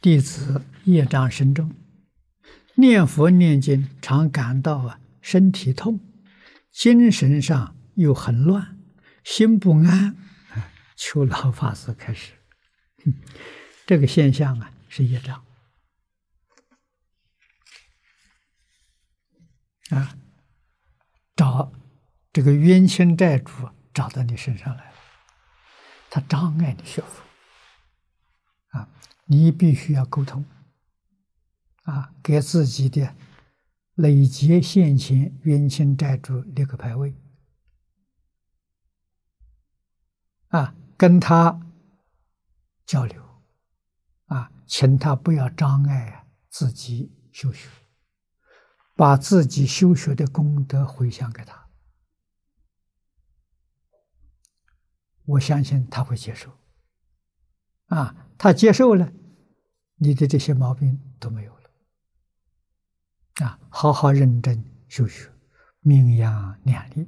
弟子业障深重，念佛念经常感到啊身体痛，精神上又很乱，心不安。求老法师开始，这个现象啊是业障啊，找这个冤亲债主找到你身上来了，他障碍你学佛。你必须要沟通，啊，给自己的累劫现前冤亲债主立个牌位，啊，跟他交流，啊，请他不要障碍自己修学，把自己修学的功德回向给他，我相信他会接受，啊，他接受了。你的这些毛病都没有了，啊，好好认真修学，名扬量力。